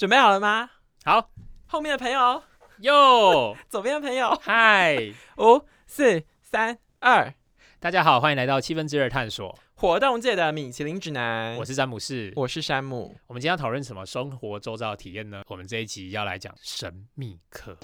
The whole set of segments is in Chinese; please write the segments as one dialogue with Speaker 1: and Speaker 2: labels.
Speaker 1: 准备好了吗？
Speaker 2: 好，
Speaker 1: 后面的朋友，
Speaker 2: 哟，
Speaker 1: 左边的朋友，
Speaker 2: 嗨，
Speaker 1: 五、四、三、二，
Speaker 2: 大家好，欢迎来到七分之二探索，
Speaker 1: 活动界的米其林指南。
Speaker 2: 我是詹姆士。
Speaker 1: 我是山姆。
Speaker 2: 我们今天要讨论什么生活周遭的体验呢？我们这一集要来讲神秘客。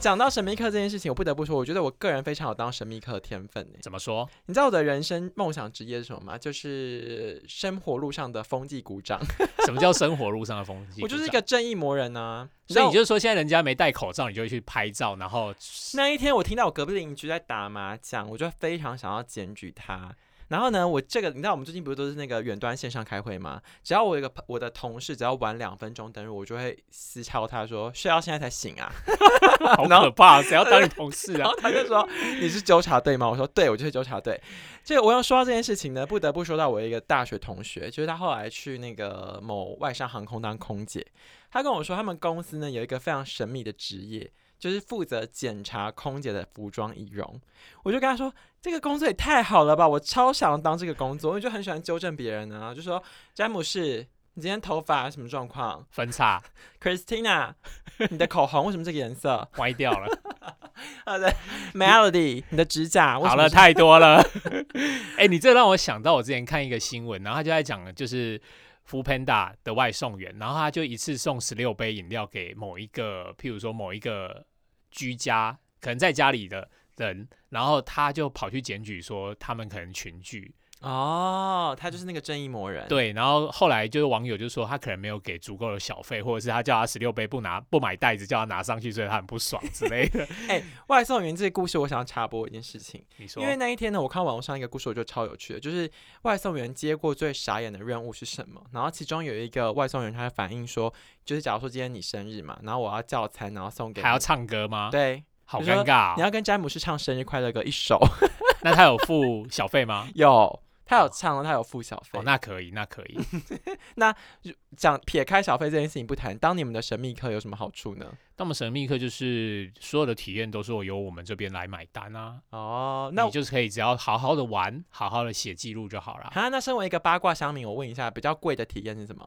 Speaker 1: 讲到神秘客这件事情，我不得不说，我觉得我个人非常有当神秘客的天分。
Speaker 2: 怎么说？
Speaker 1: 你知道我的人生梦想职业是什么吗？就是生活路上的风纪鼓掌。
Speaker 2: 什么叫生活路上的风纪？
Speaker 1: 我就是一个正义魔人啊！
Speaker 2: 所以你就是说，现在人家没戴口罩，你就会去拍照，然后
Speaker 1: 那一天我听到我隔壁邻居在打麻将，我就非常想要检举他。然后呢，我这个你知道我们最近不是都是那个远端线上开会吗？只要我有个我的同事只要晚两分钟登入，我就会私敲他说睡到现在才醒啊，
Speaker 2: 好可怕！谁要当你同事啊？
Speaker 1: 然后他就说你是纠察队吗？我说对，我就是纠察队。这个我要说到这件事情呢，不得不说到我一个大学同学，就是他后来去那个某外商航空当空姐，他跟我说他们公司呢有一个非常神秘的职业。就是负责检查空姐的服装仪容，我就跟他说：“这个工作也太好了吧，我超想当这个工作，我就很喜欢纠正别人呢。”就说：“詹姆士，你今天头发什么状况？
Speaker 2: 分叉。
Speaker 1: ”Christina，你的口红为什么这个颜色
Speaker 2: 歪掉了？
Speaker 1: 好的，Melody，你的指甲
Speaker 2: 好了太多了。哎，你这让我想到我之前看一个新闻，然后他就在讲就是 Food Panda 的外送员，然后他就一次送十六杯饮料给某一个，譬如说某一个。居家可能在家里的人，然后他就跑去检举说他们可能群聚。
Speaker 1: 哦，他就是那个正义魔人。
Speaker 2: 对，然后后来就是网友就说他可能没有给足够的小费，或者是他叫他十六杯不拿不买袋子，叫他拿上去，所以他很不爽之类的。
Speaker 1: 哎，外送员这个故事，我想要插播一件事情。
Speaker 2: 你说，
Speaker 1: 因为那一天呢，我看网络上一个故事，我觉得超有趣的，就是外送员接过最傻眼的任务是什么？然后其中有一个外送员，他反映说，就是假如说今天你生日嘛，然后我要叫餐，然后送给
Speaker 2: 还要唱歌吗？
Speaker 1: 对，
Speaker 2: 好尴尬。
Speaker 1: 你要跟詹姆斯唱生日快乐歌一首，
Speaker 2: 那他有付小费吗？
Speaker 1: 有。他有唱了，他有付小费。
Speaker 2: 哦，那可以，那可以。
Speaker 1: 那讲撇开小费这件事情不谈，当你们的神秘客有什么好处呢？
Speaker 2: 当我们神秘客就是所有的体验都是由我们这边来买单啊。
Speaker 1: 哦，那
Speaker 2: 你就是可以只要好好的玩，好好的写记录就好了。
Speaker 1: 好，那身为一个八卦乡民，我问一下，比较贵的体验是什么？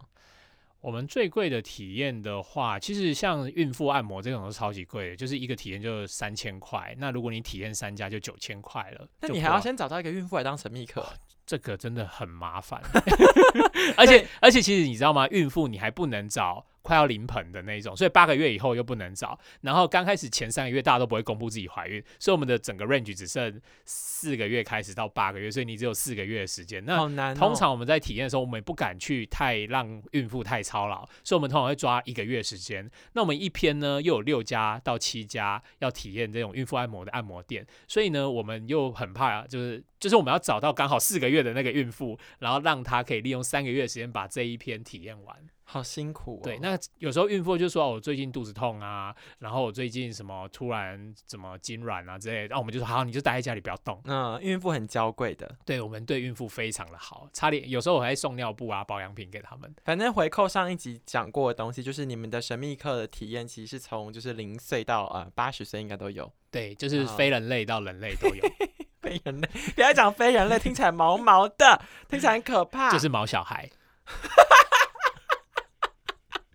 Speaker 2: 我们最贵的体验的话，其实像孕妇按摩这种都超级贵的，就是一个体验就三千块。那如果你体验三家就九千块了。
Speaker 1: 那你还要先找到一个孕妇来当神秘客。
Speaker 2: 这个真的很麻烦 而且而且其实你知道吗？孕妇你还不能找。快要临盆的那种，所以八个月以后又不能找。然后刚开始前三个月大家都不会公布自己怀孕，所以我们的整个 range 只剩四个月开始到八个月，所以你只有四个月的时间。
Speaker 1: 那
Speaker 2: 通常我们在体验的时候，我们也不敢去太让孕妇太操劳，所以我们通常会抓一个月时间。那我们一篇呢又有六家到七家要体验这种孕妇按摩的按摩店，所以呢我们又很怕，就是就是我们要找到刚好四个月的那个孕妇，然后让她可以利用三个月的时间把这一篇体验完。
Speaker 1: 好辛苦。
Speaker 2: 对，那有时候孕妇就说：“我最近肚子痛啊，然后我最近什么突然怎么痉挛啊之类。”然后我们就说：“好，你就待在家里不要动。”
Speaker 1: 嗯，孕妇很娇贵的，
Speaker 2: 对我们对孕妇非常的好，差点有时候我还送尿布啊、保养品给他们。
Speaker 1: 反正回扣上一集讲过的东西，就是你们的神秘课的体验，其实是从就是零岁到呃八十岁应该都有。
Speaker 2: 对，就是非人类到人类都有。
Speaker 1: 非人类，不要讲非人类，听起来毛毛的，听起来很可怕。
Speaker 2: 就是毛小孩。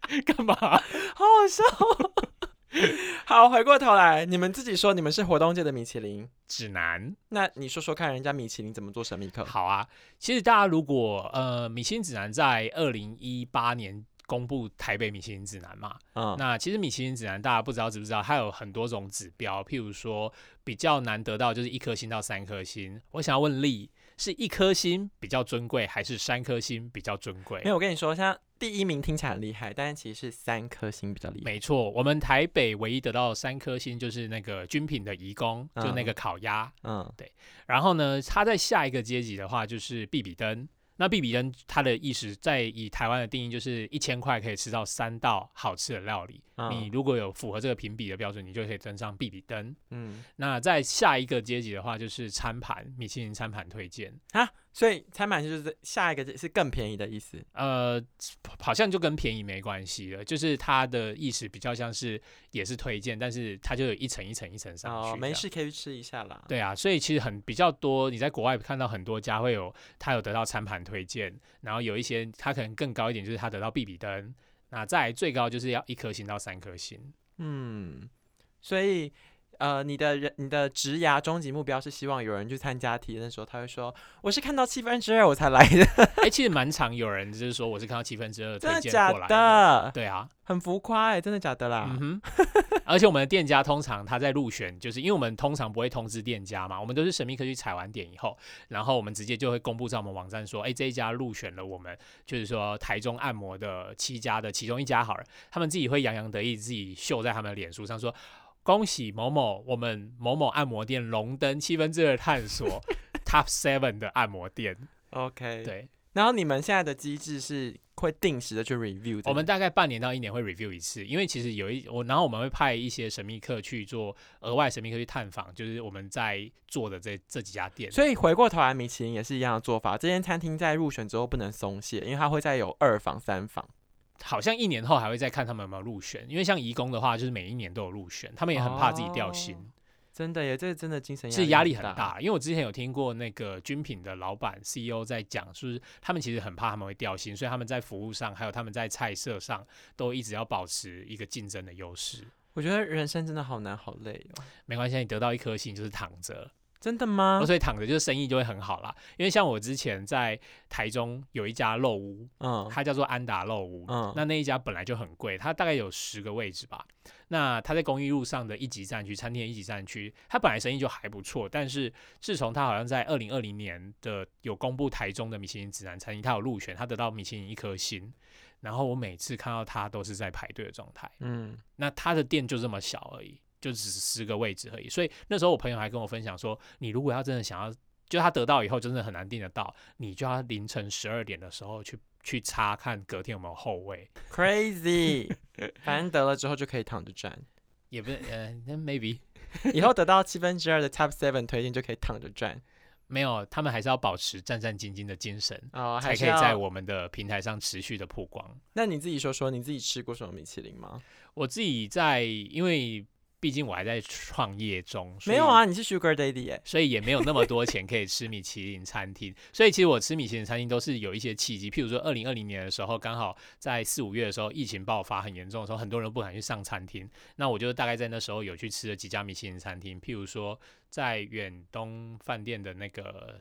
Speaker 2: 干嘛？好
Speaker 1: 好笑。好，回过头来，你们自己说，你们是活动界的米其林
Speaker 2: 指南。
Speaker 1: 那你说说看，人家米其林怎么做神秘客？
Speaker 2: 好啊，其实大家如果呃，米其林指南在二零一八年公布台北米其林指南嘛，嗯，那其实米其林指南大家不知道知不知道，它有很多种指标，譬如说比较难得到就是一颗星到三颗星。我想要问丽，是一颗星比较尊贵，还是三颗星比较尊贵？
Speaker 1: 没有，我跟你说，像。第一名听起来很厉害，但是其实是三颗星比较厉害。
Speaker 2: 没错，我们台北唯一得到三颗星就是那个军品的移工，就那个烤鸭。嗯，对。然后呢，它在下一个阶级的话就是比比登。那比比登它的意思在以台湾的定义就是一千块可以吃到三道好吃的料理。你如果有符合这个评比的标准，你就可以登上比比登。嗯。那在下一个阶级的话就是餐盘，米其林餐盘推荐
Speaker 1: 啊。所以才满就是下一个是更便宜的意思。
Speaker 2: 呃，好像就跟便宜没关系了，就是它的意思比较像是也是推荐，但是它就有一层一层一层上去。
Speaker 1: 哦，没事可以去吃一下啦。
Speaker 2: 对啊，所以其实很比较多，你在国外看到很多家会有他有得到餐盘推荐，然后有一些他可能更高一点，就是他得到必比登，那再最高就是要一颗星到三颗星。
Speaker 1: 嗯，所以。呃，你的人，你的职涯终极目标是希望有人去参加体验的时候，他会说我是看到七分之二我才来的。
Speaker 2: 哎，其实蛮常有人就是说我是看到七分之二
Speaker 1: 真的
Speaker 2: 假
Speaker 1: 的？
Speaker 2: 对啊，
Speaker 1: 很浮夸哎，真的假的啦？
Speaker 2: 嗯哼。而且我们的店家通常他在入选，就是因为我们通常不会通知店家嘛，我们都是神秘客去踩完点以后，然后我们直接就会公布在我们网站说，哎，这一家入选了我们就是说台中按摩的七家的其中一家好了，他们自己会洋洋得意，自己秀在他们的脸书上说。恭喜某某，我们某某按摩店荣登七分之二探索 Top Seven 的按摩店。
Speaker 1: OK，
Speaker 2: 对。
Speaker 1: 然后你们现在的机制是会定时的去 review，
Speaker 2: 我们大概半年到一年会 review 一次，因为其实有一我，然后我们会派一些神秘客去做额外神秘客去探访，就是我们在做的这这几家店。
Speaker 1: 所以回过头来，米其林也是一样的做法。这间餐厅在入选之后不能松懈，因为它会再有二访、三访。
Speaker 2: 好像一年后还会再看他们有没有入选，因为像移工的话，就是每一年都有入选，他们也很怕自己掉星。
Speaker 1: 真的耶，这真的精神
Speaker 2: 是压
Speaker 1: 力
Speaker 2: 很大。因为我之前有听过那个军品的老板 CEO 在讲，就是他们其实很怕他们会掉薪，所以他们在服务上，还有他们在菜色上，都一直要保持一个竞争的优势。
Speaker 1: 我觉得人生真的好难好累哦。
Speaker 2: 没关系，你得到一颗星就是躺着。
Speaker 1: 真的吗？
Speaker 2: 所以躺着就是生意就会很好啦。因为像我之前在台中有一家肉屋，嗯，它叫做安达肉屋，嗯，那那一家本来就很贵，它大概有十个位置吧。那它在公益路上的一级站区，餐厅一级站区，它本来生意就还不错。但是自从它好像在二零二零年的有公布台中的米其林指南餐厅，它有入选，它得到米其林一颗星。然后我每次看到它都是在排队的状态，嗯，那它的店就这么小而已。就只是十个位置而已，所以那时候我朋友还跟我分享说，你如果要真的想要，就他得到以后真的很难订得到，你就要凌晨十二点的时候去去查看隔天有没有后位。
Speaker 1: Crazy，反正得了之后就可以躺着赚，
Speaker 2: 也不是，呃，那 maybe
Speaker 1: 以后得到七分之二的 Top Seven 推荐就可以躺着赚。
Speaker 2: 没有，他们还是要保持战战兢兢的精神，哦，才可以在我们的平台上持续的曝光。
Speaker 1: 那你自己说说，你自己吃过什么米其林吗？
Speaker 2: 我自己在，因为。毕竟我还在创业中，
Speaker 1: 没有啊，你是 Sugar Daddy 哎，
Speaker 2: 所以也没有那么多钱可以吃米其林餐厅。所以其实我吃米其林餐厅都是有一些契机，譬如说二零二零年的时候，刚好在四五月的时候，疫情爆发很严重的时候，很多人不敢去上餐厅。那我就大概在那时候有去吃了几家米其林餐厅，譬如说在远东饭店的那个。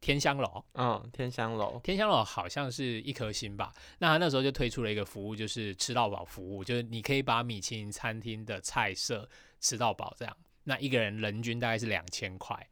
Speaker 2: 天香楼，
Speaker 1: 嗯，天香楼，
Speaker 2: 天香楼好像是一颗星吧。那他那时候就推出了一个服务，就是吃到饱服务，就是你可以把米其林餐厅的菜色吃到饱，这样，那一个人人均大概是两千块。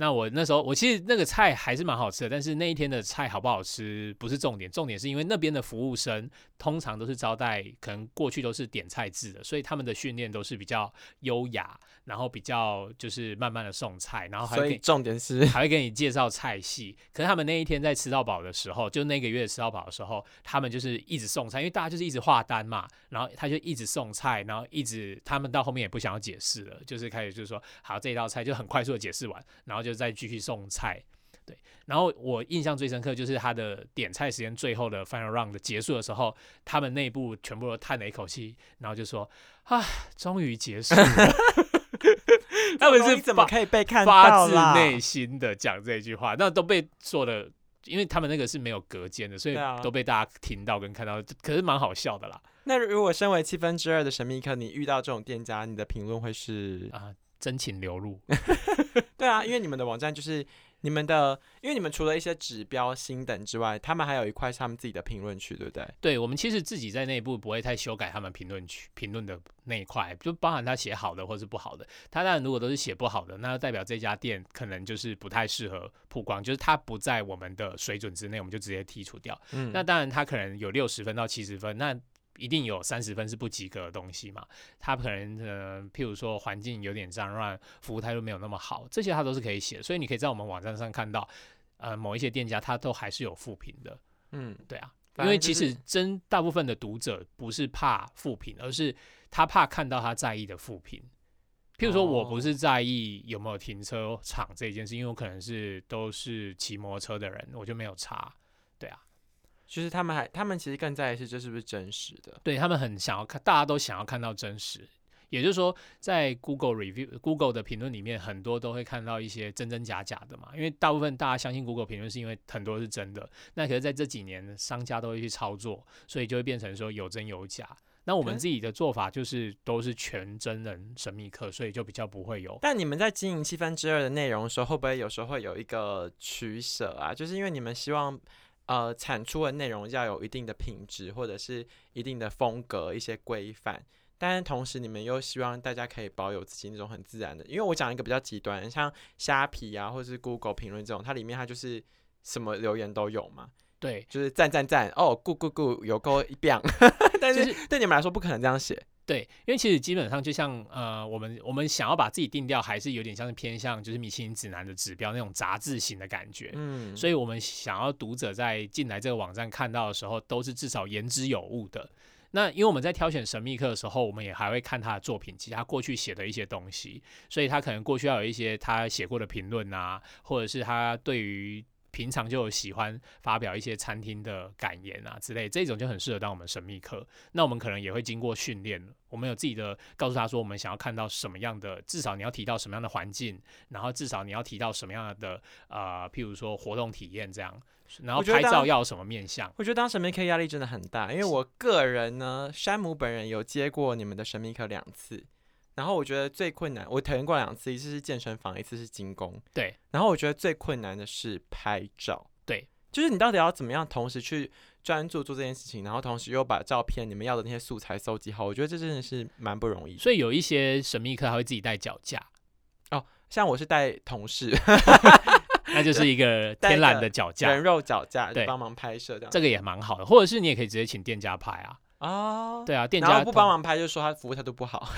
Speaker 2: 那我那时候，我其实那个菜还是蛮好吃的，但是那一天的菜好不好吃不是重点，重点是因为那边的服务生通常都是招待，可能过去都是点菜制的，所以他们的训练都是比较优雅，然后比较就是慢慢的送菜，然后还
Speaker 1: 以重点是
Speaker 2: 还会给你介绍菜系。可是他们那一天在吃到饱的时候，就那个月吃到饱的时候，他们就是一直送菜，因为大家就是一直画单嘛，然后他就一直送菜，然后一直他们到后面也不想要解释了，就是开始就是说好这一道菜就很快速的解释完，然后就。就再继续送菜，对。然后我印象最深刻就是他的点菜时间最后的 final round 结束的时候，他们内部全部都叹了一口气，然后就说：“啊，终于结束了。”他们是
Speaker 1: 怎么可以被看
Speaker 2: 发自内心的讲这句话？那都被说的，因为他们那个是没有隔间的，所以都被大家听到跟看到，可是蛮好笑的啦。
Speaker 1: 那如果身为七分之二的神秘客，你遇到这种店家，你的评论会是
Speaker 2: 啊？真情流露，
Speaker 1: 对啊，因为你们的网站就是你们的，因为你们除了一些指标星等之外，他们还有一块是他们自己的评论区，对不对？
Speaker 2: 对，我们其实自己在内部不会太修改他们评论区评论的那一块，就包含他写好的或是不好的。他当然如果都是写不好的，那代表这家店可能就是不太适合曝光，就是它不在我们的水准之内，我们就直接剔除掉。嗯，那当然他可能有六十分到七十分，那。一定有三十分是不及格的东西嘛？他可能呃，譬如说环境有点脏乱，服务态度没有那么好，这些他都是可以写。所以你可以在我们网站上看到，呃，某一些店家他都还是有负评的。嗯，对啊，因为其实真大部分的读者不是怕负评，而是他怕看到他在意的负评。譬如说，我不
Speaker 1: 哦
Speaker 2: 是在意有没有停车场这一件事，因为我可能是都是骑摩托车的人，我就没有查。对啊，
Speaker 1: 就是他们还他们其实更在意是这是不是真实的。
Speaker 2: 对他们很想要看，大家都想要看到真实。也就是说，在 Google review、Google 的评论里面，很多都会看到一些真真假假的嘛。因为大部分大家相信 Google 评论，是因为很多是真的。那可是在这几年，商家都会去操作，所以就会变成说有真有假。那我们自己的做法就是都是全真人神秘客，所以就比较不会有
Speaker 1: 但你们在经营七分之二的内容的时候，会不会有时候会有一个取舍啊？就是因为你们希望呃产出的内容要有一定的品质，或者是一定的风格、一些规范。但是同时，你们又希望大家可以保有自己那种很自然的，因为我讲一个比较极端，像虾皮啊，或者是 Google 评论这种，它里面它就是什么留言都有嘛，
Speaker 2: 对。
Speaker 1: 就是赞赞赞，哦，good good good，有够一 棒，但
Speaker 2: 就是
Speaker 1: 对你们来说不可能这样写，
Speaker 2: 对，因为其实基本上就像呃，我们我们想要把自己定掉，还是有点像是偏向就是米其林指南的指标那种杂志型的感觉。
Speaker 1: 嗯，
Speaker 2: 所以我们想要读者在进来这个网站看到的时候，都是至少言之有物的。那因为我们在挑选神秘客的时候，我们也还会看他的作品集，他过去写的一些东西，所以他可能过去要有一些他写过的评论啊，或者是他对于平常就有喜欢发表一些餐厅的感言啊之类，这种就很适合当我们神秘客。那我们可能也会经过训练，我们有自己的告诉他说，我们想要看到什么样的，至少你要提到什么样的环境，然后至少你要提到什么样的呃，譬如说活动体验这样，然后拍照要有什么面向。
Speaker 1: 我觉得当神秘客压力真的很大，因为我个人呢，山姆本人有接过你们的神秘客两次，然后我觉得最困难，我体验过两次，一次是健身房，一次是精工，
Speaker 2: 对，
Speaker 1: 然后我觉得最困难的是拍照，
Speaker 2: 对，
Speaker 1: 就是你到底要怎么样同时去专注做这件事情，然后同时又把照片你们要的那些素材搜集好，我觉得这真的是蛮不容易。
Speaker 2: 所以有一些神秘客他会自己带脚架，哦
Speaker 1: 像我是带同事
Speaker 2: 那就是一个 天然的脚架
Speaker 1: 人，肉脚架，就
Speaker 2: 对
Speaker 1: 帮忙拍摄这样。
Speaker 2: 这个也蛮好的。或者是你也可以直接请店家拍啊，
Speaker 1: 哦，
Speaker 2: 对啊，店家
Speaker 1: 然后不帮忙拍，就说他服务态度不好。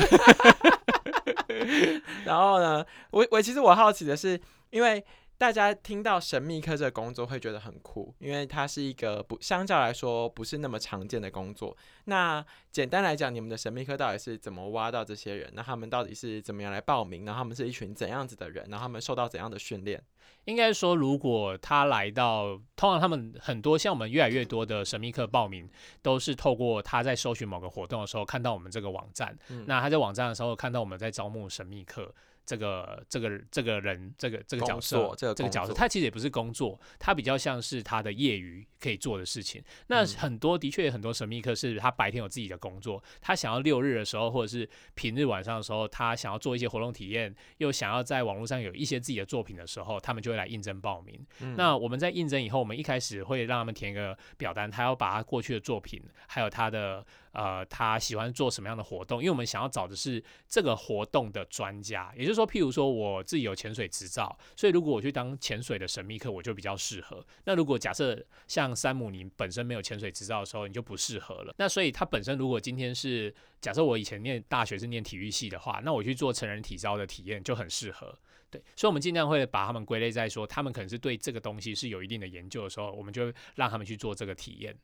Speaker 1: 然后呢，我我其实我好奇的是，因为大家听到神秘客这个工作会觉得很酷，因为它是一个不相较来说不是那么常见的工作。那简单来讲，你们的神秘客到底是怎么挖到这些人？那他们到底是怎么样来报名？然后他们是一群怎样子的人？然后他们受到怎样的训练？
Speaker 2: 应该说，如果他来到，通常他们很多像我们越来越多的神秘客报名，都是透过他在搜寻某个活动的时候看到我们这个网站，
Speaker 1: 嗯
Speaker 2: 那他在网站的时候看到我们在招募神秘客。这个这个这个人，这个这个角色，
Speaker 1: 这个
Speaker 2: 这个角色，他其实也不是工作，他比较像是他的业余可以做的事情。那
Speaker 1: 嗯
Speaker 2: 很多的确很多神秘客是他白天有自己的工作，他想要六日的时候或者是平日晚上的时候，他想要做一些活动体验，又想要在网络上有一些自己的作品的时候，他们就会来应征报名。
Speaker 1: 嗯
Speaker 2: 那我们在应征以后，我们一开始会让他们填一个表单，他要把他过去的作品，还有他的呃他喜欢做什么样的活动，因为我们想要找的是这个活动的专家，也就是说，譬如说我自己有潜水执照，所以如果我去当潜水的神秘客，我就比较适合。那如果假设像山姆你本身没有潜水执照的时候，你就不适合了。那所以他本身如果今天是假设我以前念大学是念体育系的话，那我去做成人体操的体验就很适合。对，所以我们尽量会把他们归类在说，他们可能是对这个东西是有一定的研究的时候，我们就让他们去做这个体验。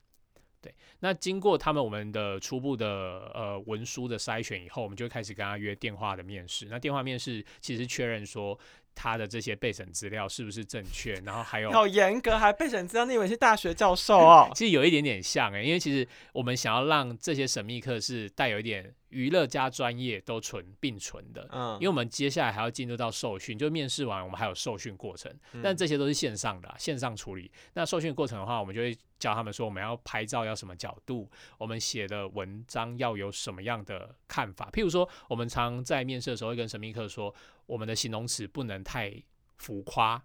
Speaker 2: 对，那经过他们我们的初步的呃文书的筛选以后，我们就开始跟他约电话的面试。那电话面试其实确认说他的这些备审资料是不是正确，然后还有
Speaker 1: 好严格，还备审资料，你以为是大学教授哦？
Speaker 2: 其实有一点点像诶、因为其实我们想要让这些神秘课是带有一点娱乐加专业都存并存的。
Speaker 1: 嗯，
Speaker 2: 因为我们接下来还要进入到受训，就面试完我们还有受训过程，
Speaker 1: 嗯
Speaker 2: 但这些都是线上的啊、线上处理。那受训过程的话，我们就会教他们说，我们要拍照要什么角度，我们写的文章要有什么样的看法。譬如说，我们常在面试的时候会跟神秘客说，我们的形容词不能太浮夸。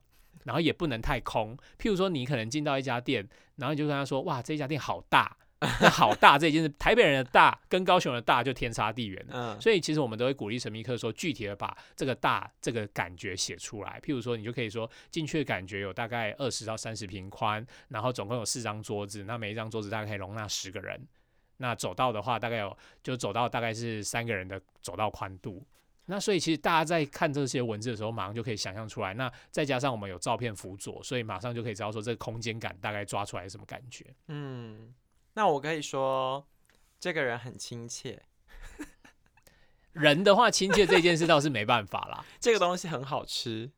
Speaker 2: 然后也不能太空，譬如说你可能进到一家店，然后你就跟他说：“哇，这家店好大，那好大 这已经是，台北人的大跟高雄的大就天差地远了。”
Speaker 1: 嗯，
Speaker 2: 所以其实我们都会鼓励神秘客说，具体的把这个大这个感觉写出来。譬如说，你就可以说进去的感觉有大概二十到三十平宽，然后总共有四张桌子，那每一张桌子大概可以容纳十个人。那走道的话，大概有就走道大概是三个人的走道宽度。那所以其实大家在看这些文字的时候，马上就可以想象出来。那再加上我们有照片辅佐，所以马上就可以知道说这个空间感大概抓出来是什么感觉。
Speaker 1: 嗯，那我可以说这个人很亲切，
Speaker 2: 人的话，亲切这件事倒是没办法啦。
Speaker 1: 这个东西很好吃，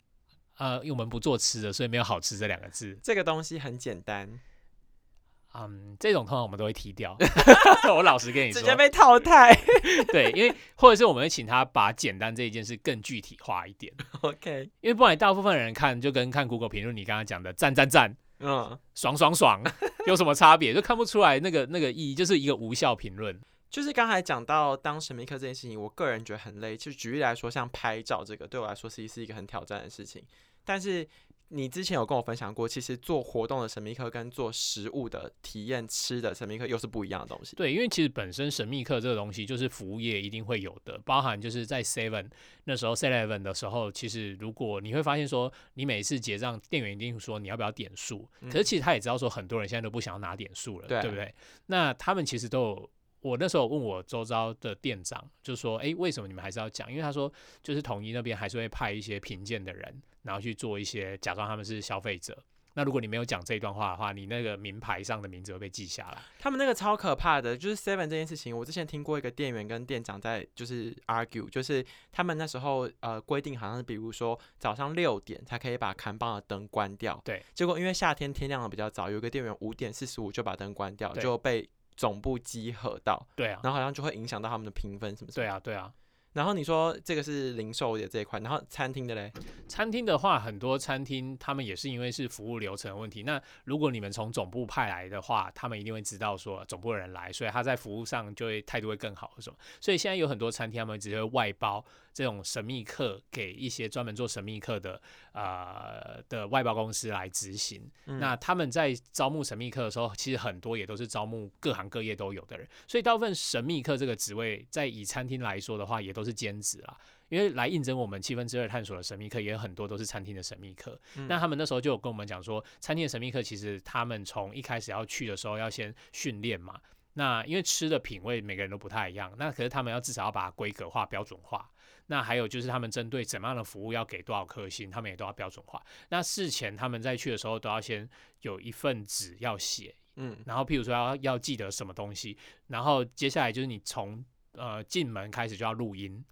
Speaker 2: 呃，因为我们不做吃的，所以没有好吃这两个字。
Speaker 1: 这个东西很简单，
Speaker 2: 嗯，这种通常我们都会踢掉。我老实跟你说，
Speaker 1: 直接被淘汰。
Speaker 2: 对，因为或者是我们会请他把简单这一件事更具体化一点
Speaker 1: ，OK，
Speaker 2: 因为不然大部分人看就跟看 Google 评论你刚刚讲的赞赞赞、
Speaker 1: 嗯，
Speaker 2: 爽爽爽有什么差别，就看不出来那个那个意义，就是一个无效评论。
Speaker 1: 就是刚才讲到当神秘客这件事情，我个人觉得很累。就举例来说，像拍照这个，对我来说其实是一个很挑战的事情。但是你之前有跟我分享过，其实做活动的神秘客跟做食物的体验吃的神秘客又是不一样的东西。
Speaker 2: 对，因为其实本身神秘客这个东西就是服务业一定会有的，包含就是在 Seven 那时候 Seven 的时候，其实如果你会发现说，你每次结账，店员一定说你要不要点数，可是其实他也知道说很多人现在都不想要拿点数了，
Speaker 1: 对
Speaker 2: 不对？那他们其实都有。我那时候问我周遭的店长，就说：“诶，为什么你们还是要讲？因为他说，就是统一那边还是会派一些评鉴的人，然后去做一些假装他们是消费者。那如果你没有讲这一段话的话，你那个名牌上的名字会被记下来。
Speaker 1: 他们那个超可怕的，就是 Seven 这件事情，我之前听过一个店员跟店长在就是 argue，就是他们那时候呃规定好像是比如说早上六点才可以把看棒的灯关掉，
Speaker 2: 对，
Speaker 1: 结果因为夏天天亮的比较早，有一个店员五点四十五就把灯关掉，就被总部集合到，
Speaker 2: 对啊，
Speaker 1: 然后好像就会影响到他们的评分什么什么。
Speaker 2: 对啊，对啊。
Speaker 1: 然后你说这个是零售的这一块，然后餐厅的嘞，
Speaker 2: 餐厅的话，很多餐厅他们也是因为是服务流程的问题。那如果你们从总部派来的话，他们一定会知道说总部的人来，所以他在服务上就会态度会更好，什么。所以现在有很多餐厅他们直接外包这种神秘客给一些专门做神秘客的呃的外包公司来执行。
Speaker 1: 嗯
Speaker 2: 那他们在招募神秘客的时候，其实很多也都是招募各行各业都有的人，所以大部分神秘客这个职位，在以餐厅来说的话，也都是兼职啦。因为来应征我们七分之二探索的神秘客，也有很多都是餐厅的神秘客。
Speaker 1: 嗯
Speaker 2: 那他们那时候就有跟我们讲说，餐厅的神秘客其实他们从一开始要去的时候要先训练嘛。那因为吃的品味每个人都不太一样，那可是他们要至少要把它规格化、标准化。那还有就是他们针对怎么样的服务要给多少颗星，他们也都要标准化。那事前他们在去的时候都要先有一份纸要写，
Speaker 1: 嗯
Speaker 2: 然后譬如说要要记得什么东西，然后接下来就是你从呃进门开始就要录音。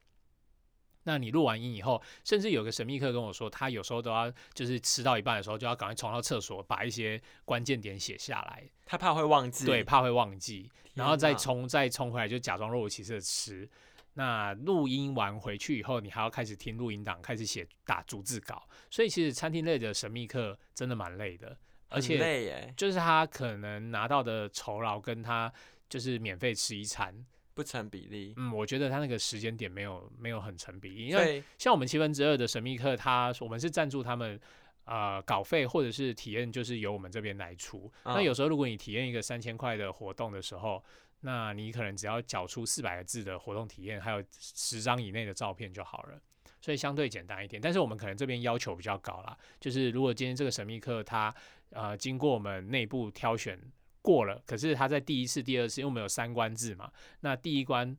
Speaker 2: 那你录完音以后，甚至有个神秘客跟我说，他有时候都要就是吃到一半的时候就要赶快冲到厕所，把一些关键点写下来，
Speaker 1: 他怕会忘记，
Speaker 2: 对，怕会忘记，然后再冲再冲回来，就假装若无其事的吃。那录音完回去以后，你还要开始听录音档，开始写打逐字稿，所以其实餐厅类的神秘客真的蛮累的，而且
Speaker 1: 累耶，
Speaker 2: 就是他可能拿到的酬劳跟他就是免费吃一餐，
Speaker 1: 不成比例。
Speaker 2: 嗯，我觉得他那个时间点没有没有很成比例，因为像我们七分之二的神秘客，他我们是赞助他们。呃，稿费或者是体验就是由我们这边来出。那
Speaker 1: 嗯
Speaker 2: 有时候如果你体验一个三千块的活动的时候，那你可能只要缴出四百个字的活动体验，还有十张以内的照片就好了。所以相对简单一点，但是我们可能这边要求比较高啦，就是如果今天这个神秘客他呃经过我们内部挑选过了，可是他在第一次、第二次，因为我们有三关制嘛，那第一关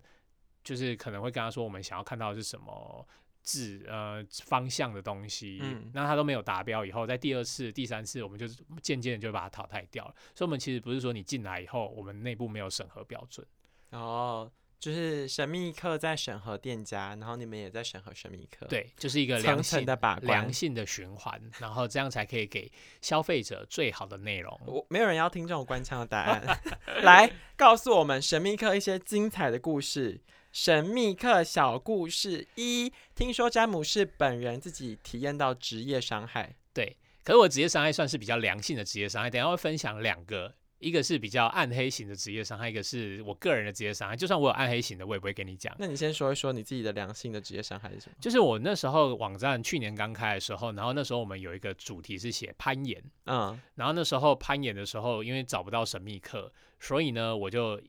Speaker 2: 就是可能会跟他说我们想要看到的是什么字呃方向的东西，
Speaker 1: 嗯
Speaker 2: 那他都没有达标以后，在第二次、第三次，我们就是渐渐的就把它淘汰掉了。所以，我们其实不是说你进来以后，我们内部没有审核标准。
Speaker 1: 哦，就是神秘客在审核店家，然后你们也在审核神秘客，，
Speaker 2: 对，就是一个
Speaker 1: 层
Speaker 2: 良性
Speaker 1: 层的把关
Speaker 2: 良。性的循环，然后这样才可以给消费者最好的内容。
Speaker 1: 我没有人要听这种官腔的答案，来告诉我们神秘客一些精彩的故事。神秘客小故事一：听说詹姆士本人自己体验到职业伤害。
Speaker 2: 对，可是我职业伤害算是比较良性的职业伤害，等下会分享两个。一个是比较暗黑型的职业伤害，一个是我个人的职业伤害。就算我有暗黑型的，我也不会跟你讲。
Speaker 1: 那你先说一说你自己的良性的职业伤害是什么？
Speaker 2: 就是我那时候网站去年刚开的时候，然后那时候我们有一个主题是写攀岩，
Speaker 1: 嗯
Speaker 2: 然后那时候攀岩的时候，因为找不到神秘客，所以呢，我就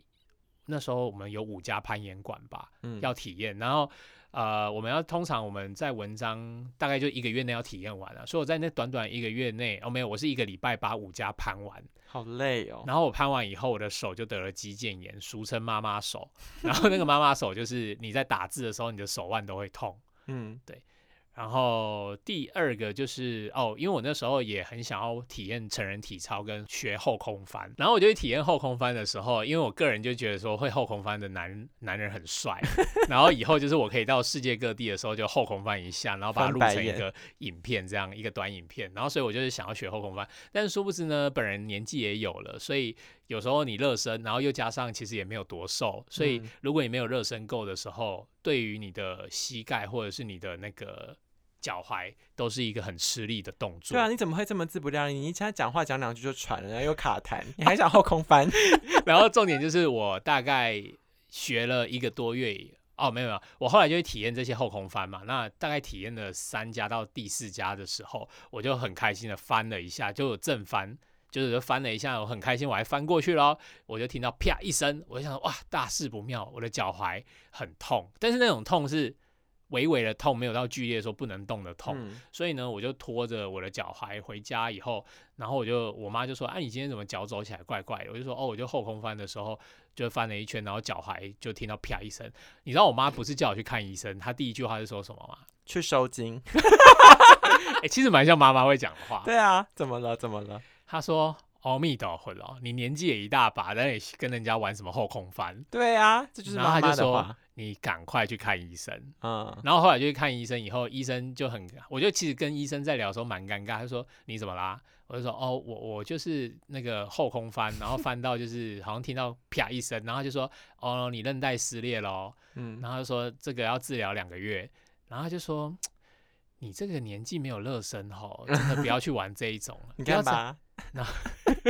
Speaker 2: 那时候我们有五家攀岩馆吧，
Speaker 1: 嗯，
Speaker 2: 要体验，然后呃，我们要通常我们在文章大概就一个月内要体验完了，所以我在那短短一个月内，哦没有，我是一个礼拜把五家攀完，
Speaker 1: 好累哦。
Speaker 2: 然后我攀完以后，我的手就得了肌腱炎，俗称妈妈手，然后那个妈妈手就是你在打字的时候，你的手腕都会痛。
Speaker 1: 嗯，
Speaker 2: 然后第二个就是哦，因为我那时候也很想要体验成人体操跟学后空翻，然后我就去体验后空翻的时候，因为我个人就觉得说会后空翻的男男人很帅，然后以后就是我可以到世界各地的时候就后空翻一下，然后把它录成一个影片这样一个短影片，然后所以我就是想要学后空翻，但是殊不知呢，本人年纪也有了，所以有时候你热身，然后又加上其实也没有多瘦，所以
Speaker 1: 嗯。
Speaker 2: 如果你没有热身够的时候，对于你的膝盖或者是你的那个脚踝都是一个很吃力的动作。
Speaker 1: 对啊，你怎么会这么自不量力？你现在讲话讲两句就喘了，然后又卡痰，你还想后空翻？
Speaker 2: 然后重点就是我大概学了一个多月以。哦，没有没有，我后来就会体验这些后空翻嘛。那大概体验了三家到第四家的时候，我就很开心的翻了一下，就有正翻，就是翻了一下，我很开心，我还翻过去咯，我就听到啪一声，我就想哇，大事不妙，我的脚踝很痛，但是那种痛是微微的痛，没有到剧烈说不能动的痛。
Speaker 1: 嗯
Speaker 2: 所以呢，我就拖着我的脚踝回家以后，然后我就我妈就说：“啊，你今天怎么脚走起来怪怪的？”我就说：“哦，我就后空翻的时候就翻了一圈，然后脚踝就听到啪一声。你知道我妈不是叫我去看医生，她第一句话是说什么吗？
Speaker 1: 去收金。
Speaker 2: 哎、其实蛮像妈妈会讲的话。
Speaker 1: 对啊，怎么了？怎么了？
Speaker 2: 她说：“阿弥陀佛哦，你年纪也一大把，但你跟人家玩什么后空翻？
Speaker 1: 对啊，这就是
Speaker 2: 然后
Speaker 1: 妈
Speaker 2: 她就说
Speaker 1: 妈的话。
Speaker 2: 你赶快去看医生。”
Speaker 1: 嗯，
Speaker 2: 然后后来就去看医生，以后医生就很，我就其实跟医生在聊的时候蛮尴尬，他说你怎么啦？我就说哦，我我就是那个后空翻，然后翻到就是好像听到啪一声，然后他就说哦，你韧带撕裂咯，
Speaker 1: 嗯，
Speaker 2: 然后就说这个要治疗两个月，然后他就说你这个年纪没有热身吼，真的不要去玩这一种了，
Speaker 1: 你
Speaker 2: 不要再，
Speaker 1: 看吧，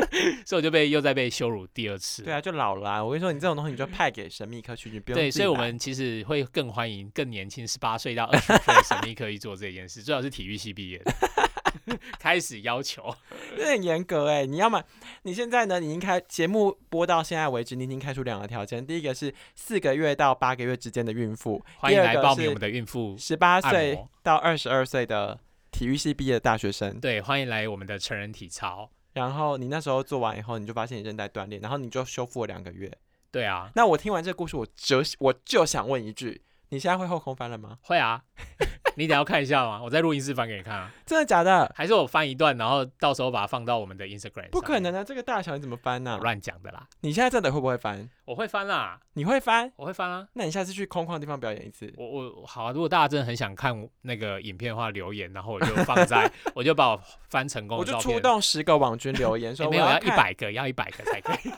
Speaker 2: 所以我就被又在被羞辱第二次。
Speaker 1: 对啊，就老了啊、我跟你说，你这种东西你就派给神秘科去，你不用
Speaker 2: 对，所以我们其实会更欢迎更年轻，十八岁到 二十岁的神秘科去做这件事，最好是体育系毕业的，开始要求。
Speaker 1: 有点严格哎、你要么你现在呢，你已经开节目播到现在为止，你已经开出两个条件，第一个是四个月到八个月之间的孕妇，
Speaker 2: 欢迎来报名我们的孕妇，
Speaker 1: 十八岁到二十二岁的体育系毕业的大学生。
Speaker 2: 对，欢迎来我们的成人体操。
Speaker 1: 然后你那时候做完以后，你就发现你韧带断裂，然后你就修复了两个月。
Speaker 2: 对啊，
Speaker 1: 那我听完这个故事，我就我就想问一句：你现在会后空翻了吗？
Speaker 2: 会啊，你等下要看一下吗？我在录音室翻给你看啊，
Speaker 1: 真的假的？
Speaker 2: 还是我翻一段，然后到时候把它放到我们的 Instagram？
Speaker 1: 不可能啊！这个大小你怎么翻呢、
Speaker 2: 我乱讲的啦。
Speaker 1: 你现在真的会不会翻？
Speaker 2: 我会翻啦，
Speaker 1: 你会翻？
Speaker 2: 我会翻啊。
Speaker 1: 那你下次去空旷的地方表演一次。
Speaker 2: 我我好啊，如果大家真的很想看那个影片的话，留言，然后我就放在，我就把我翻成功
Speaker 1: 我就
Speaker 2: 的照片。
Speaker 1: 出动十个网军留言
Speaker 2: 诶
Speaker 1: 说我
Speaker 2: 没有要一，百个，要一百个才可以，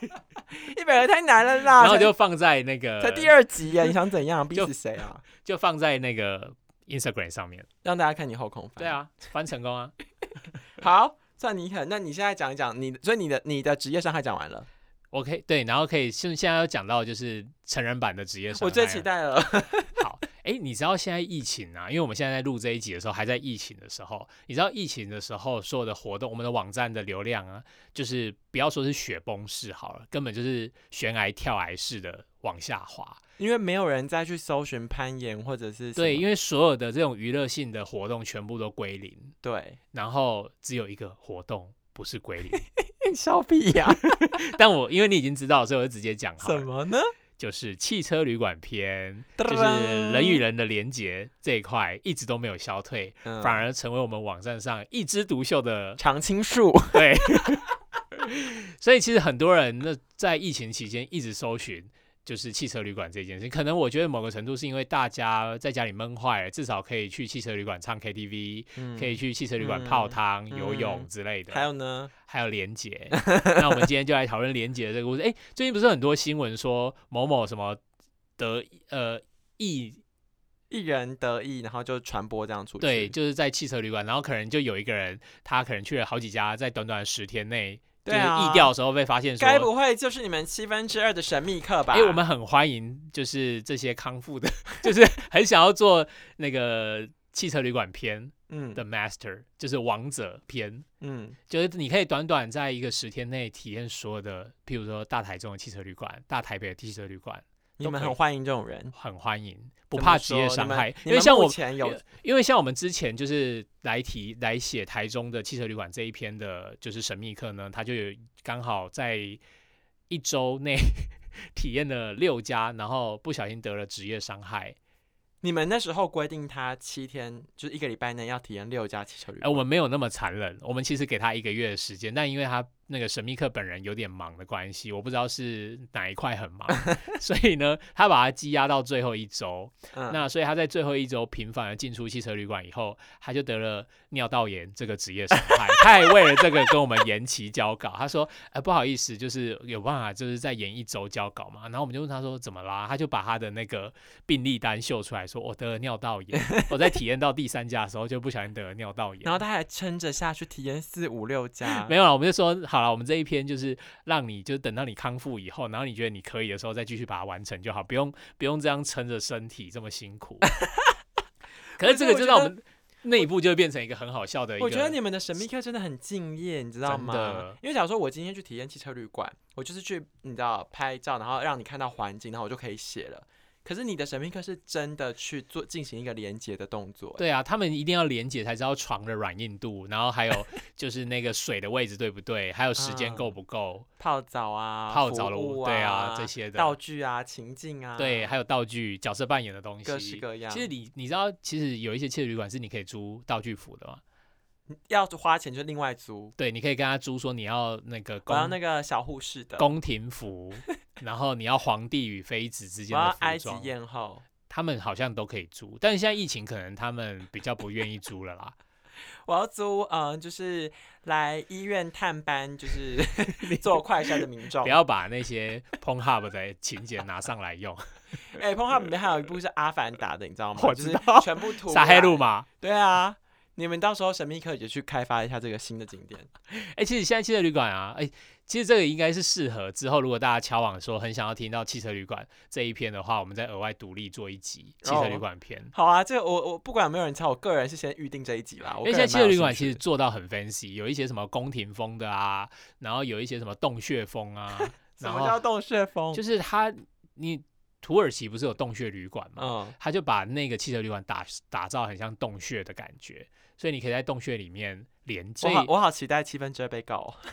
Speaker 1: 一百个太难了啦。
Speaker 2: 然后
Speaker 1: 才
Speaker 2: 就放在那个
Speaker 1: 才第二集呀，你想怎样？逼死谁啊？
Speaker 2: 就放在那个 Instagram 上面。
Speaker 1: 让大家看你后空翻。
Speaker 2: 对，啊，翻成功啊！
Speaker 1: 好，算你狠。那你现在讲一讲你，所以你的你的职业伤害讲完了，
Speaker 2: 我可以对，然后可以现现在要讲到就是成人版的职业伤害
Speaker 1: 我最期待了。
Speaker 2: 好，哎、你知道现在疫情啊，因为我们现在在录这一集的时候还在疫情的时候，你知道疫情的时候所有的活动，我们的网站的流量啊，就是不要说是雪崩式好了，根本就是悬崖跳崖式的往下滑。
Speaker 1: 因为没有人再去搜寻攀岩或者是
Speaker 2: 对，因
Speaker 1: 为
Speaker 2: 为所有的这种娱乐性的活动全部都归零，
Speaker 1: 对
Speaker 2: 然后只有一个活动不是归零。
Speaker 1: 笑屁呀、
Speaker 2: 但我因为你已经知道，所以我就直接讲好了，
Speaker 1: 什么呢？
Speaker 2: 就是汽车旅馆篇，就是人与人的连接这一块一直都没有消退，
Speaker 1: 嗯
Speaker 2: 反而成为我们网站上一枝独秀的
Speaker 1: 常青树，
Speaker 2: 对。所以其实很多人那在疫情期间一直搜寻。就是汽车旅馆这件事，可能我觉得某个程度是因为大家在家里闷坏了，至少可以去汽车旅馆唱 KTV，、
Speaker 1: 嗯
Speaker 2: 可以去汽车旅馆
Speaker 1: 嗯
Speaker 2: 泡汤、游
Speaker 1: 嗯
Speaker 2: 泳之类的。
Speaker 1: 还有呢？
Speaker 2: 还有连结。那我们今天就来讨论连结的这个故事。哎、最近不是很多新闻说某某什么得呃疫
Speaker 1: 一人得意，然后就传播这样出去。
Speaker 2: 对，就是在汽车旅馆，然后可能就有一个人他可能去了好几家，在短短十天内。就是
Speaker 1: 对啊
Speaker 2: 疫调的时候被发现说，
Speaker 1: 该不会就是你们七分之二的神秘客吧？
Speaker 2: 哎、我们很欢迎，就是这些康复的，就是很想要做那个汽车旅馆篇
Speaker 1: 嗯
Speaker 2: 的 master，就是王者篇。
Speaker 1: 嗯
Speaker 2: 就是你可以短短在一个十天内体验所有的，譬如说大台中的汽车旅馆、大台北的汽车旅馆，
Speaker 1: 你们很欢迎这种人，
Speaker 2: 很欢迎，不怕职业伤害。因为像我，
Speaker 1: 目前有
Speaker 2: 因为像我们之前就是来提来写台中的汽车旅馆这一篇的，就是神秘客呢，他就有刚好在一周内 体验了六家，然后不小心得了职业伤害。
Speaker 1: 你们那时候规定他七天，就是一个礼拜内要体验六家汽车旅
Speaker 2: 哎、
Speaker 1: 馆。
Speaker 2: 我们没有那么残忍，我们其实给他一个月的时间，但因为他那个神秘客本人有点忙的关系，我不知道是哪一块很忙，所以呢，他把他积压到最后一周。
Speaker 1: 嗯
Speaker 2: 那所以他在最后一周频繁的进出汽车旅馆以后，他就得了尿道炎这个职业伤害。他也为了这个跟我们延期交稿，他说：“哎、不好意思，就是有办法，就是再延一周交稿嘛。”然后我们就问他说：“怎么啦？”他就把他的那个病历单秀出来说：“我得了尿道炎，我在体验到第三家的时候就不小心得了尿道炎。”
Speaker 1: 然后他还撑着下去体验四五六家，
Speaker 2: 没有了，我们就说好了，我们这一篇就是让你，就是等到你康复以后，然后你觉得你可以的时候，再继续把它完成就好，不用不用这样撑着身体这么辛苦。可是这个就让我们内部就会变成一个很好笑的一个。
Speaker 1: 我觉得你们的神秘客真的很敬业，你知道吗？因为假如说我今天去体验汽车旅馆，我就是去你知道拍照，然后让你看到环境，然后我就可以写了。可是你的神秘客是真的去做进行一个连接的动作，
Speaker 2: 对啊，他们一定要连接才知道床的软硬度，然后还有就是那个水的位置对不对，还有时间够不够，
Speaker 1: 泡澡啊、
Speaker 2: 泡澡的
Speaker 1: 服务
Speaker 2: 对啊
Speaker 1: 啊
Speaker 2: 这些的。
Speaker 1: 道具啊、情境啊，
Speaker 2: 对，还有道具、角色扮演的东西，
Speaker 1: 各式各样。
Speaker 2: 其实你你知道，其实有一些汽车旅馆是你可以租道具服的嘛？
Speaker 1: 要花钱就另外租，
Speaker 2: 对，你可以跟他租说你要那个
Speaker 1: 我要那个小护士的，
Speaker 2: 宫廷服，然后你要皇帝与妃子之
Speaker 1: 我
Speaker 2: 间的服
Speaker 1: 要埃及
Speaker 2: 装，
Speaker 1: 艳后。
Speaker 2: 他们好像都可以租，但是现在疫情可能他们比较不愿意租了啦。
Speaker 1: 我要租，嗯、就是来医院探班，就是 做快筛的民众。
Speaker 2: 不要把那些 Pornhub 的情节拿上来用，
Speaker 1: 哎，《Pong Hub 里面还有一部是《阿凡达》的，你知道吗？
Speaker 2: 我
Speaker 1: 就是
Speaker 2: 知道
Speaker 1: 全部涂
Speaker 2: 撒黑路。嘛。
Speaker 1: 对啊，你们到时候神秘客也去开发一下这个新的景点。
Speaker 2: 哎、其实现在汽车旅馆啊，哎、其实这个应该是适合之后，如果大家敲网说很想要听到汽车旅馆这一篇的话，我们再额外独立做一集汽车旅馆篇。
Speaker 1: 好啊，这个我我不管有没有人敲，我个人是先预定这一集啦。
Speaker 2: 因为现在汽车旅馆其实做到很 fancy，有一些什么宫廷风的啊，然后有一些什么洞穴风啊，
Speaker 1: 什么叫洞穴风？
Speaker 2: 就是它，你土耳其不是有洞穴旅馆吗？
Speaker 1: 嗯，
Speaker 2: 他就把那个汽车旅馆打打造很像洞穴的感觉，所以你可以在洞穴里面连。所以
Speaker 1: 我好我好期待七分之二被告哦。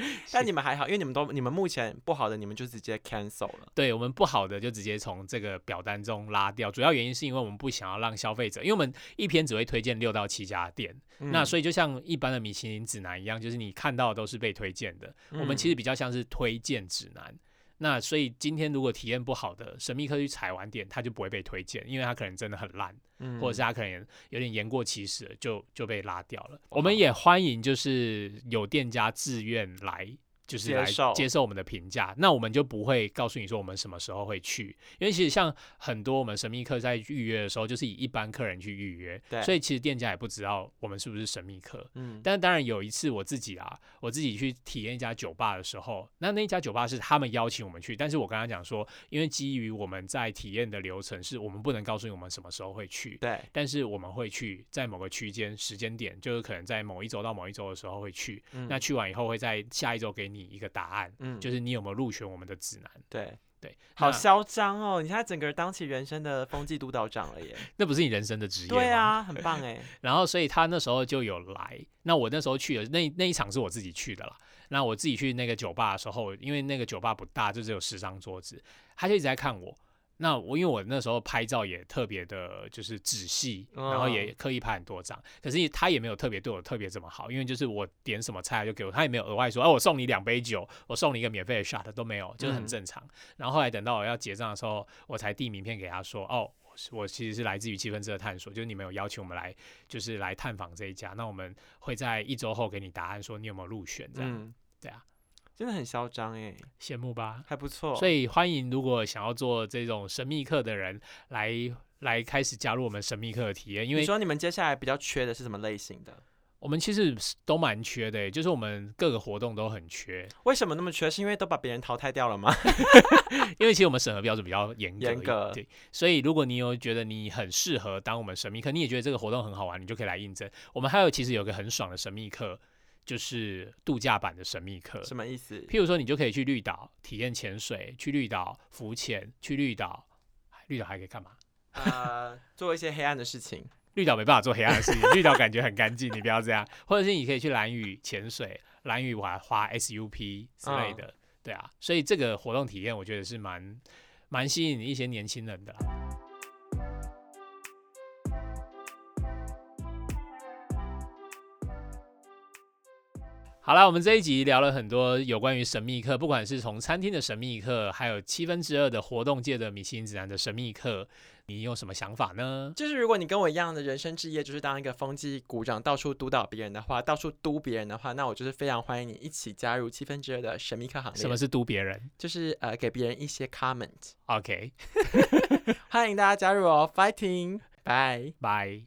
Speaker 1: 但你们还好，因为你们都你们目前不好的，你们就直接 cancel 了。
Speaker 2: 对我们不好的就直接从这个表单中拉掉，主要原因是因为我们不想要让消费者，因为我们一篇只会推荐六到七家店，那所
Speaker 1: 以
Speaker 2: 以就像一般的米其林指南一样，就是你看到的都是被推荐的，我们其
Speaker 1: 实
Speaker 2: 实比较像是推荐指南。那所以今天如果体验不好的神秘客去踩完点，他就不会被推荐，因为他可能真的很烂。或者是他可能有点言过其实，就就被拉掉了。我们也欢迎就是有店家自愿来。就是来
Speaker 1: 接受
Speaker 2: 我们的评价，那我们就不会告诉你说我们什么时候会去，因为其实像很多我们神秘客在预约的时候，就是以一般客人去预约，
Speaker 1: 对。
Speaker 2: 所以其实店家也不知道我们是不是神秘客。
Speaker 1: 嗯。
Speaker 2: 但当然有一次我自己啊，我自己去体验一家酒吧的时候，那那家酒吧是他们邀请我们去，但是我跟他讲说，因为基于我们在体验的流程，是我们不能告诉你我们什么时候会去，
Speaker 1: 对，
Speaker 2: 但是我们会去在某个区间时间点，就是可能在某一周到某一周的时候会去，
Speaker 1: 嗯。
Speaker 2: 那去完以后会在下一周给你一个答案，
Speaker 1: 嗯
Speaker 2: 就是你有没有入选我们的指南。
Speaker 1: 对，
Speaker 2: 对，
Speaker 1: 好嚣张哦！你现在整个人当起人生的风纪督导长了耶。
Speaker 2: 那不是你人生的职业吗？
Speaker 1: 对啊，很棒哎。
Speaker 2: 然后所以他那时候就有来，那我那时候去的那那一场是我自己去的啦。那我自己去那个酒吧的时候，因为那个酒吧不大，就只有十张桌子，他就一直在看我。那我因为我那时候拍照也特别的，就是仔细，然后也
Speaker 1: 嗯
Speaker 2: 刻意拍很多张，可是他也没有特别对我特别这么好，因为就是我点什么菜就给我，他也没有额外说，哦，我送你两杯酒，我送你一个免费的 shot 都没有，就是很
Speaker 1: 嗯。
Speaker 2: 正常。然后后来等到我要结账的时候，我才递名片给他说，哦，我其实是来自于七分之的探索，就是你们有邀请我们来，就是来探访这一家，那我们会在一周后给你答案，说你有没有入选，这样，
Speaker 1: 嗯，
Speaker 2: 对啊，
Speaker 1: 真的很嚣张哎，
Speaker 2: 羡慕吧？
Speaker 1: 还不错。
Speaker 2: 所以欢迎如果想要做这种神秘客的人来来开始加入我们神秘客的体验，因为
Speaker 1: 你说你们接下来比较缺的是什么类型的？
Speaker 2: 我们其实都蛮缺的欸，就是我们各个活动都很缺，
Speaker 1: 为什么那么缺？是因为都把别人淘汰掉了吗？
Speaker 2: 因为其实我们审核标准比较严格，
Speaker 1: 严格
Speaker 2: 对，所以如果你有觉得你很适合当我们神秘课，你也觉得这个活动很好玩，你就可以来应征。我们还有其实有个很爽的神秘客，就是度假版的神秘客。
Speaker 1: 什么意思？
Speaker 2: 譬如说，你就可以去绿岛体验潜水，去绿岛浮潜，去绿岛，绿岛还可以干嘛？
Speaker 1: 呃，做一些黑暗的事情。
Speaker 2: 绿岛没办法做黑暗的事情，绿岛感觉很干净，你不要这样。或者是你可以去蓝屿潜水，蓝屿玩滑 SUP 之类的，对啊。所以这个活动体验，我觉得是蛮蛮吸引一些年轻人的好了，我们这一集聊了很多有关于神秘客，不管是从餐厅的神秘客，还有七分之二的活动界的米其林指南的神秘客，你有什么想法呢？
Speaker 1: 就是如果你跟我一样的人生志业，就是当一个风纪鼓掌，到处督导别人的话，到处督别人的话，那我就是非常欢迎你一起加入七分之二的神秘客行列。
Speaker 2: 什么是督别人
Speaker 1: 就是呃给别人一些
Speaker 2: comment，？OK，
Speaker 1: 欢迎大家加入哦，fighting，拜。
Speaker 2: 拜。